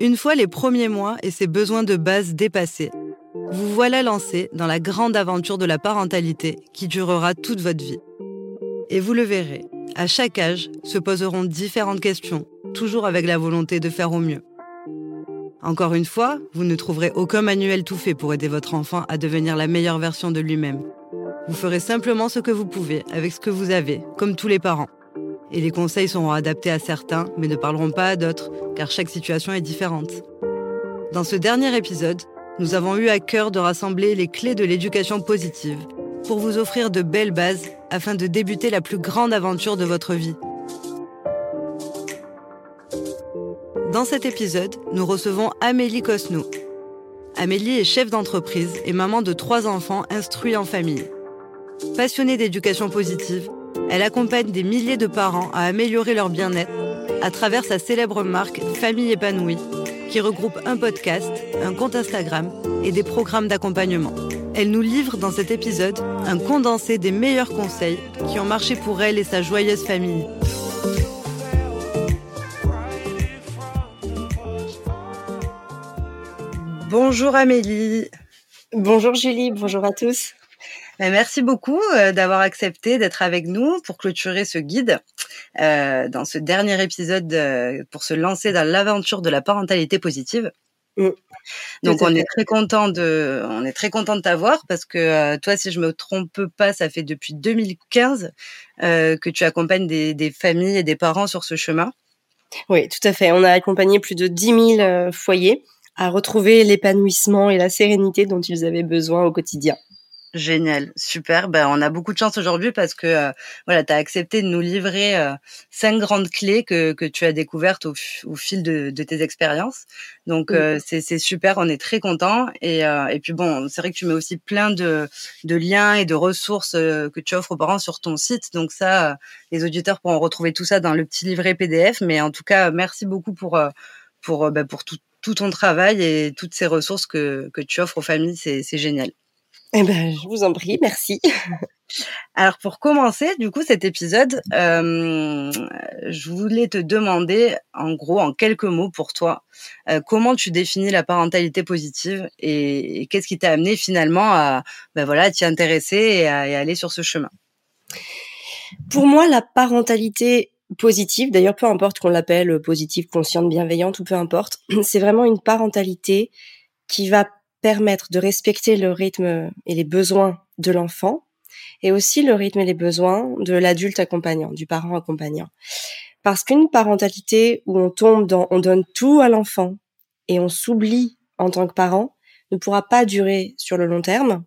Une fois les premiers mois et ses besoins de base dépassés, vous voilà lancé dans la grande aventure de la parentalité qui durera toute votre vie. Et vous le verrez, à chaque âge se poseront différentes questions, toujours avec la volonté de faire au mieux. Encore une fois, vous ne trouverez aucun manuel tout fait pour aider votre enfant à devenir la meilleure version de lui-même. Vous ferez simplement ce que vous pouvez avec ce que vous avez, comme tous les parents. Et les conseils seront adaptés à certains, mais ne parleront pas à d'autres, car chaque situation est différente. Dans ce dernier épisode, nous avons eu à cœur de rassembler les clés de l'éducation positive pour vous offrir de belles bases afin de débuter la plus grande aventure de votre vie. Dans cet épisode, nous recevons Amélie Cosnou. Amélie est chef d'entreprise et maman de trois enfants instruits en famille. Passionnée d'éducation positive, elle accompagne des milliers de parents à améliorer leur bien-être à travers sa célèbre marque Famille épanouie, qui regroupe un podcast, un compte Instagram et des programmes d'accompagnement. Elle nous livre dans cet épisode un condensé des meilleurs conseils qui ont marché pour elle et sa joyeuse famille. Bonjour Amélie. Bonjour Julie, bonjour à tous. Ben, merci beaucoup euh, d'avoir accepté d'être avec nous pour clôturer ce guide euh, dans ce dernier épisode euh, pour se lancer dans l'aventure de la parentalité positive. Mm. Donc on est très content de, on est très content de t'avoir parce que toi, si je me trompe pas, ça fait depuis 2015 que tu accompagnes des, des, familles et des parents sur ce chemin. Oui, tout à fait. On a accompagné plus de 10 000 foyers à retrouver l'épanouissement et la sérénité dont ils avaient besoin au quotidien. Génial, super. Ben, on a beaucoup de chance aujourd'hui parce que euh, voilà, tu as accepté de nous livrer euh, cinq grandes clés que, que tu as découvertes au, au fil de, de, tes expériences. Donc euh, c'est super, on est très content. Et, et puis bon, c'est vrai que tu mets aussi plein de, de liens et de ressources que tu offres aux parents sur ton site. Donc ça, les auditeurs pourront retrouver tout ça dans le petit livret PDF. Mais en tout cas, merci beaucoup pour pour ben, pour tout, tout ton travail et toutes ces ressources que, que tu offres aux familles. C'est génial. Eh ben, je vous en prie, merci. Alors pour commencer, du coup, cet épisode, euh, je voulais te demander, en gros, en quelques mots pour toi, euh, comment tu définis la parentalité positive et, qu'est-ce qui t'a amené finalement à, ben voilà, t'y intéresser et à, aller sur ce chemin? Pour moi, la parentalité positive, d'ailleurs, peu importe qu'on l'appelle positive, consciente, bienveillante ou peu importe, c'est vraiment une parentalité qui va permettre de respecter le rythme et les besoins de l'enfant et aussi le rythme et les besoins de l'adulte accompagnant, du parent accompagnant. Parce qu'une parentalité où on tombe dans, on donne tout à l'enfant et on s'oublie en tant que parent ne pourra pas durer sur le long terme.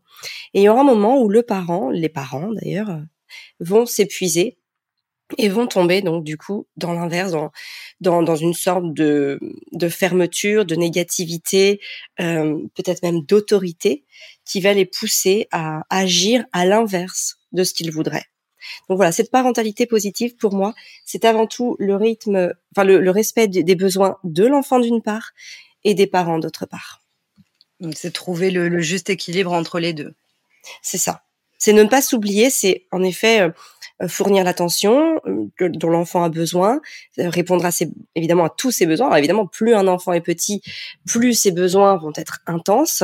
Et il y aura un moment où le parent, les parents d'ailleurs, vont s'épuiser et vont tomber donc du coup dans l'inverse, dans, dans, dans une sorte de, de fermeture, de négativité, euh, peut-être même d'autorité, qui va les pousser à agir à l'inverse de ce qu'ils voudraient. Donc voilà, cette parentalité positive pour moi, c'est avant tout le rythme, enfin le, le respect des besoins de l'enfant d'une part et des parents d'autre part. C'est trouver le, le juste équilibre entre les deux. C'est ça. C'est ne pas s'oublier, c'est en effet euh, fournir l'attention euh, dont l'enfant a besoin, euh, répondre à ses, évidemment à tous ses besoins. Alors évidemment, plus un enfant est petit, plus ses besoins vont être intenses,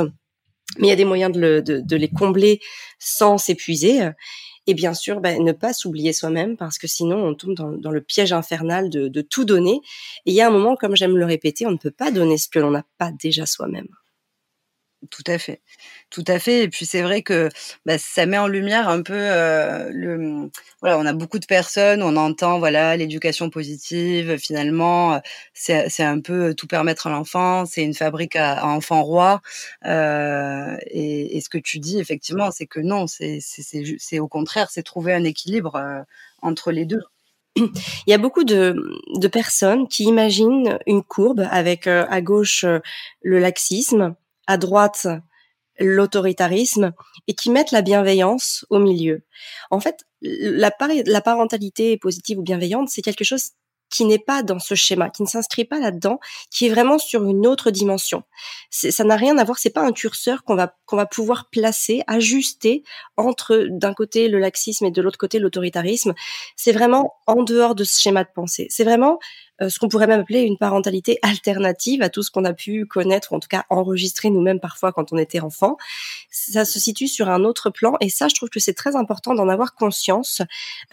mais il y a des moyens de, le, de, de les combler sans s'épuiser. Et bien sûr, ben, ne pas s'oublier soi-même parce que sinon on tombe dans, dans le piège infernal de, de tout donner. Et il y a un moment, comme j'aime le répéter, on ne peut pas donner ce que l'on n'a pas déjà soi-même. Tout à fait, tout à fait. Et puis c'est vrai que bah, ça met en lumière un peu euh, le. Voilà, on a beaucoup de personnes, on entend voilà l'éducation positive. Finalement, euh, c'est un peu tout permettre à l'enfant. C'est une fabrique à, à enfants rois. Euh, et, et, ce que tu dis effectivement, c'est que non, c'est au contraire, c'est trouver un équilibre euh, entre les deux. Il y a beaucoup de, de personnes qui imaginent une courbe avec euh, à gauche le laxisme à droite l'autoritarisme et qui mettent la bienveillance au milieu. En fait, la, la parentalité positive ou bienveillante, c'est quelque chose qui n'est pas dans ce schéma, qui ne s'inscrit pas là-dedans, qui est vraiment sur une autre dimension. Ça n'a rien à voir, c'est pas un curseur qu'on va qu'on va pouvoir placer, ajuster entre d'un côté le laxisme et de l'autre côté l'autoritarisme. C'est vraiment en dehors de ce schéma de pensée. C'est vraiment euh, ce qu'on pourrait même appeler une parentalité alternative à tout ce qu'on a pu connaître, ou en tout cas enregistrer nous-mêmes parfois quand on était enfant. Ça se situe sur un autre plan, et ça, je trouve que c'est très important d'en avoir conscience,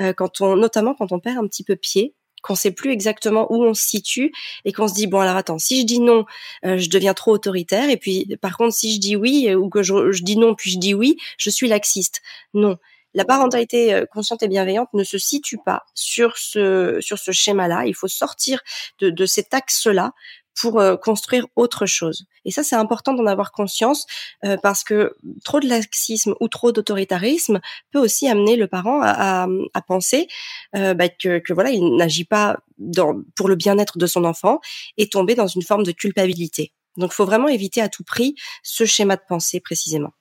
euh, quand on, notamment quand on perd un petit peu pied qu'on sait plus exactement où on se situe et qu'on se dit bon alors attends si je dis non euh, je deviens trop autoritaire et puis par contre si je dis oui ou que je, je dis non puis je dis oui je suis laxiste non la parentalité euh, consciente et bienveillante ne se situe pas sur ce sur ce schéma-là. Il faut sortir de, de cet axe-là pour euh, construire autre chose. Et ça, c'est important d'en avoir conscience euh, parce que trop de laxisme ou trop d'autoritarisme peut aussi amener le parent à, à, penser bah, que, que, voilà, il n'agit pas dans, pour le bien-être de son enfant et tomber dans une forme de culpabilité. Donc, faut vraiment éviter à tout prix ce schéma de pensée précisément.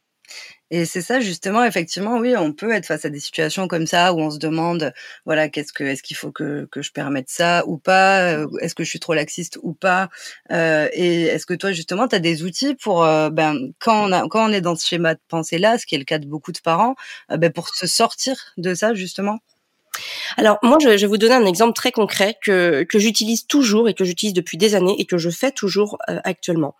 Et c'est ça justement, effectivement, oui, on peut être face à des situations comme ça où on se demande, voilà, qu'est-ce que, est-ce qu'il faut que, que je permette ça ou pas, euh, est-ce que je suis trop laxiste ou pas, euh, et est-ce que toi justement, tu as des outils pour, euh, ben, quand on a, quand on est dans ce schéma de pensée là, ce qui est le cas de beaucoup de parents, ben, pour se sortir de ça justement? Alors moi, je, vais vous donner un exemple très concret que, que j'utilise toujours et que j'utilise depuis des années et que je fais toujours actuellement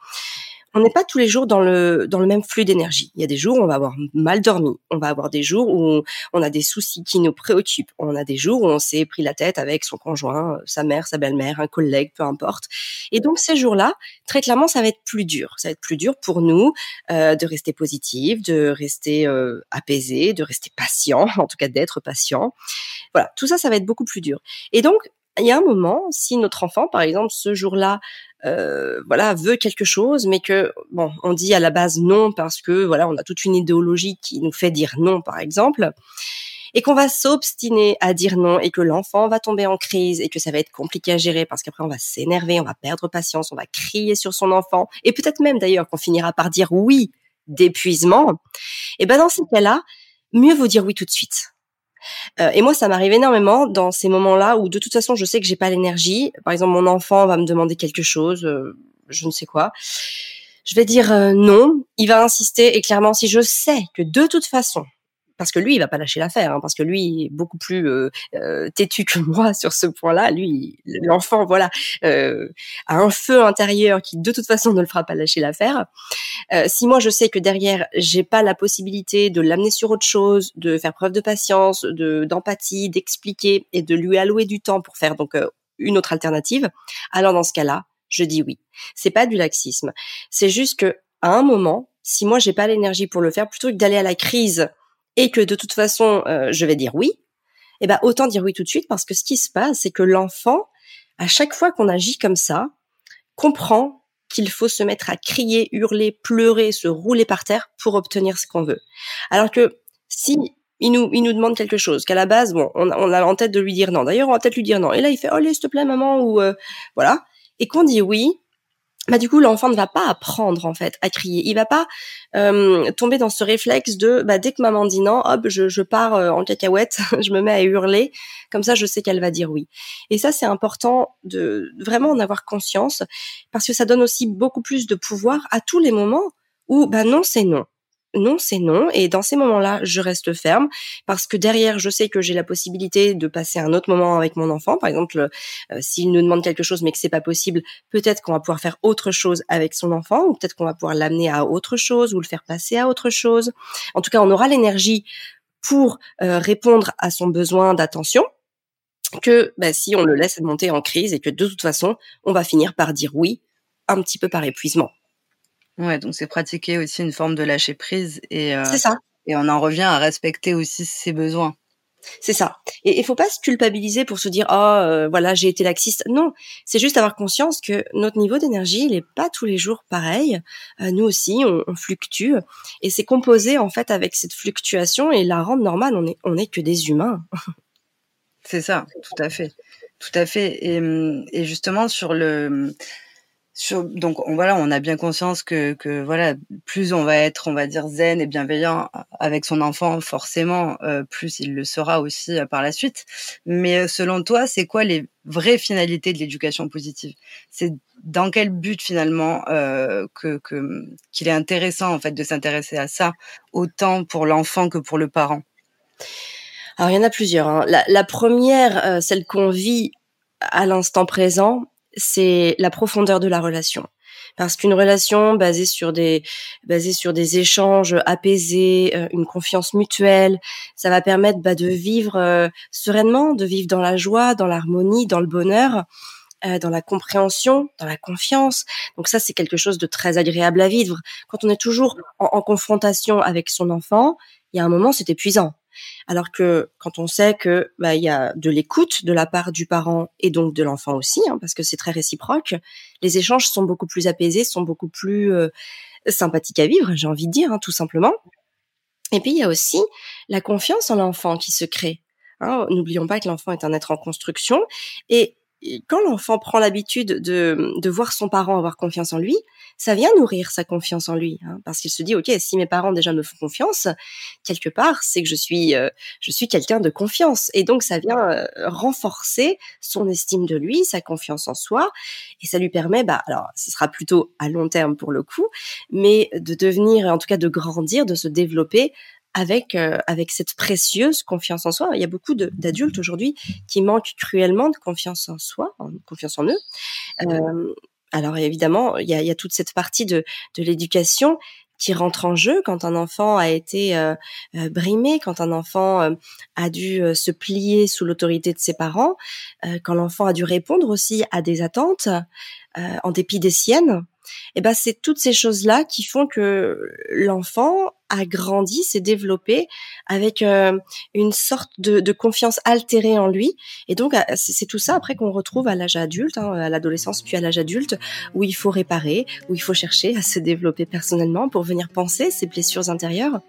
on n'est pas tous les jours dans le dans le même flux d'énergie. Il y a des jours où on va avoir mal dormi, on va avoir des jours où on, a des soucis qui nous préoccupent, on a des jours où on s'est pris la tête avec son conjoint, sa mère, sa belle-mère, un collègue, peu importe. Et donc ces jours-là, très clairement, ça va être plus dur. Ça va être plus dur pour nous euh, de rester positif, de rester euh, apaisé, de rester patient, en tout cas d'être patient. Voilà, tout ça, ça va être beaucoup plus dur. Et donc il y a un moment, si notre enfant, par exemple, ce jour-là, euh, voilà, veut quelque chose, mais que bon, on dit à la base non parce que voilà, on a toute une idéologie qui nous fait dire non, par exemple, et qu'on va s'obstiner à dire non et que l'enfant va tomber en crise et que ça va être compliqué à gérer parce qu'après on va s'énerver, on va perdre patience, on va crier sur son enfant et peut-être même d'ailleurs qu'on finira par dire oui d'épuisement. Et ben dans ces cas-là, mieux vaut dire oui tout de suite euh, et moi, ça m'arrive énormément dans ces moments-là où de toute façon, je sais que j'ai pas l'énergie. Par exemple, mon enfant va me demander quelque chose, euh, je ne sais quoi. Je vais dire euh, non. Il va insister et clairement, si je sais que de toute façon, parce que lui, il va pas lâcher l'affaire, hein, parce que lui il est beaucoup plus euh, euh, têtu que moi sur ce point-là. Lui, l'enfant, voilà, euh, a un feu intérieur qui de toute façon ne le fera pas lâcher l'affaire. si moi je sais que derrière j'ai pas la possibilité de l'amener sur autre chose, de faire preuve de patience, de d'empathie, d'expliquer et de lui allouer du temps pour faire donc une autre alternative, alors dans ce cas-là, je dis oui. C'est pas du laxisme. C'est juste que à un moment, si moi j'ai pas l'énergie pour le faire, plutôt que d'aller à la crise et que de toute façon euh, je vais dire oui, eh ben autant dire oui tout de suite parce que ce qui se passe, c'est que l'enfant, à chaque fois qu'on agit comme ça, comprend qu'il faut se mettre à crier, hurler, pleurer, se rouler par terre pour obtenir ce qu'on veut. Alors que si il nous, il nous demande quelque chose, qu'à la base, bon, on, on, a en tête de lui dire non. D'ailleurs, on va peut-être lui dire non. Et là, il fait, oh, s'il te plaît, maman, ou euh, voilà. Et qu'on dit oui, bah du coup l'enfant ne va pas apprendre en fait à crier. Il va pas euh, tomber dans ce réflexe de bah dès que maman dit non hop je, je pars euh, en cacahuète je me mets à hurler. Comme ça je sais qu'elle va dire oui. Et ça c'est important de vraiment en avoir conscience parce que ça donne aussi beaucoup plus de pouvoir à tous les moments où bah non c'est non non, c'est non. Et dans ces moments-là, je reste ferme parce que derrière, je sais que j'ai la possibilité de passer un autre moment avec mon enfant. Par exemple, euh, s'il nous demande quelque chose mais que c'est pas possible, peut-être qu'on va pouvoir faire autre chose avec son enfant ou peut-être qu'on va pouvoir l'amener à autre chose ou le faire passer à autre chose. En tout cas, on aura l'énergie pour euh, répondre à son besoin d'attention que bah, si on le laisse monter en crise et que de toute façon, on va finir par dire oui un petit peu par épuisement. Ouais, donc c'est pratiquer aussi une forme de lâcher prise et euh, c'est ça. Et on en revient à respecter aussi ses besoins. C'est ça. Et il faut pas se culpabiliser pour se dire oh euh, voilà j'ai été laxiste. Non, c'est juste avoir conscience que notre niveau d'énergie il est pas tous les jours pareil. Euh, nous aussi on, on, fluctue et c'est composé en fait avec cette fluctuation et la rendre normale. On est on est que des humains. c'est ça, tout à fait, tout à fait. Et, et justement sur le donc on, voilà, on a bien conscience que, que voilà, plus on va être, on va dire zen et bienveillant avec son enfant, forcément, euh, plus il le sera aussi euh, par la suite. Mais euh, selon toi, c'est quoi les vraies finalités de l'éducation positive? C'est dans quel but finalement euh, que qu'il est intéressant en fait de s'intéresser à ça autant pour l'enfant que pour le parent? Alors il y en a plusieurs. Hein. La, la, première, celle qu'on vit à l'instant présent, c'est la profondeur de la relation. Parce qu'une relation basée sur des basée sur des échanges apaisés, euh, une confiance mutuelle, ça va permettre bah, de vivre euh, sereinement, de vivre dans la joie, dans l'harmonie, dans le bonheur, euh, dans la compréhension, dans la confiance. Donc ça, c'est quelque chose de très agréable à vivre. Quand on est toujours en, en confrontation avec son enfant, il y a un moment, c'est épuisant. Alors que quand on sait que bah, il y a de l'écoute de la part du parent et donc de l'enfant aussi, hein, parce que c'est très réciproque, les échanges sont beaucoup plus apaisés, sont beaucoup plus euh, sympathiques à vivre, j'ai envie de dire, hein, tout simplement. Et puis il y a aussi la confiance en l'enfant qui se crée. Hein. N'oublions pas que l'enfant est un être en construction et quand l'enfant prend l'habitude de, de voir son parent avoir confiance en lui, ça vient nourrir sa confiance en lui, hein, parce qu'il se dit ok, si mes parents déjà me font confiance, quelque part, c'est que je suis euh, je suis quelqu'un de confiance, et donc ça vient euh, renforcer son estime de lui, sa confiance en soi, et ça lui permet, bah alors, ce sera plutôt à long terme pour le coup, mais de devenir, en tout cas de grandir, de se développer avec euh, avec cette précieuse confiance en soi. Il y a beaucoup d'adultes aujourd'hui qui manquent cruellement de confiance en soi, en confiance en eux. Euh, alors évidemment, il y a, il y a toute cette partie de, de l'éducation qui rentre en jeu quand un enfant a été euh, euh brimé, quand un enfant a dû se plier sous l'autorité de ses parents, quand l'enfant a dû répondre aussi à des attentes en dépit des siennes et ben c'est toutes ces choses là qui font que l'enfant a grandi, s'est développé avec euh, une sorte de, confiance altérée en lui. Et donc c'est tout ça après qu'on retrouve à l'âge adulte, hein, à l'adolescence puis à l'âge adulte, où il faut réparer, où il faut chercher à se développer personnellement pour venir penser ses blessures intérieures.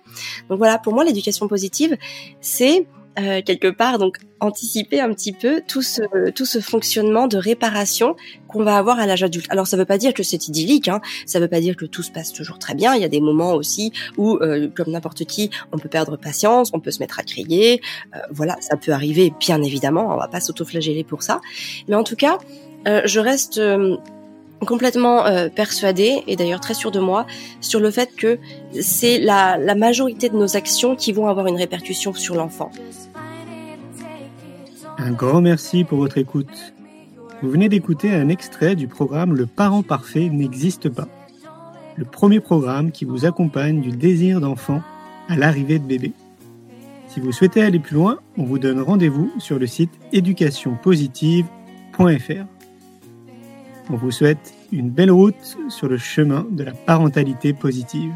Donc voilà, pour moi l'éducation positive, c'est euh, quelque part donc anticiper un petit peu tout ce tout ce fonctionnement de réparation qu'on va avoir à l'âge adulte. Alors ça veut pas dire que c'est idyllique, hein. ça veut pas dire que tout se passe toujours très bien. Il y a des moments aussi où, euh, comme n'importe qui, on peut perdre patience, on peut se mettre à crier. Euh, voilà, ça peut arriver, bien évidemment. On va pas s'autoflageller pour ça, mais en tout cas, je reste complètement euh, persuadée et d'ailleurs très sûre de moi sur le fait que c'est la majorité de nos actions qui vont avoir une répercussion sur l'enfant. Un grand merci pour votre écoute. Vous venez d'écouter un extrait du programme Le parent parfait n'existe pas. Le premier programme qui vous accompagne du désir d'enfant à l'arrivée de bébé. Si vous souhaitez aller plus loin, on vous donne rendez-vous sur le site éducationpositive.fr. On vous souhaite une belle route sur le chemin de la parentalité positive.